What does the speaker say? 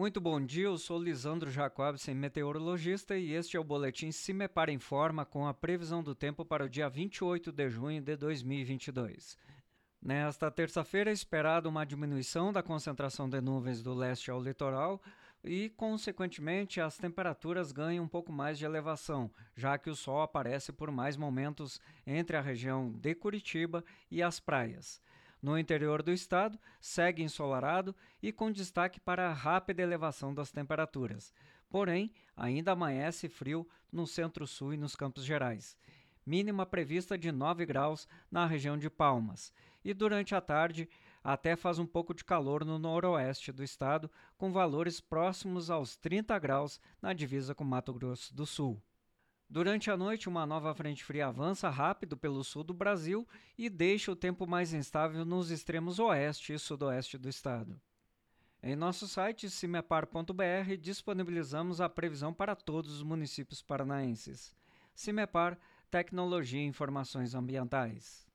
Muito bom dia, eu sou Lisandro Jacobsen, meteorologista, e este é o boletim Cimepar Informa com a previsão do tempo para o dia 28 de junho de 2022. Nesta terça-feira é esperada uma diminuição da concentração de nuvens do leste ao litoral e, consequentemente, as temperaturas ganham um pouco mais de elevação, já que o sol aparece por mais momentos entre a região de Curitiba e as praias. No interior do estado, segue ensolarado e com destaque para a rápida elevação das temperaturas. Porém, ainda amanhece frio no centro-sul e nos Campos Gerais. Mínima prevista de 9 graus na região de Palmas. E durante a tarde, até faz um pouco de calor no noroeste do estado, com valores próximos aos 30 graus na divisa com Mato Grosso do Sul. Durante a noite, uma nova frente fria avança rápido pelo sul do Brasil e deixa o tempo mais instável nos extremos oeste e sudoeste do estado. Em nosso site cimepar.br disponibilizamos a previsão para todos os municípios paranaenses. Cimepar, Tecnologia e Informações Ambientais.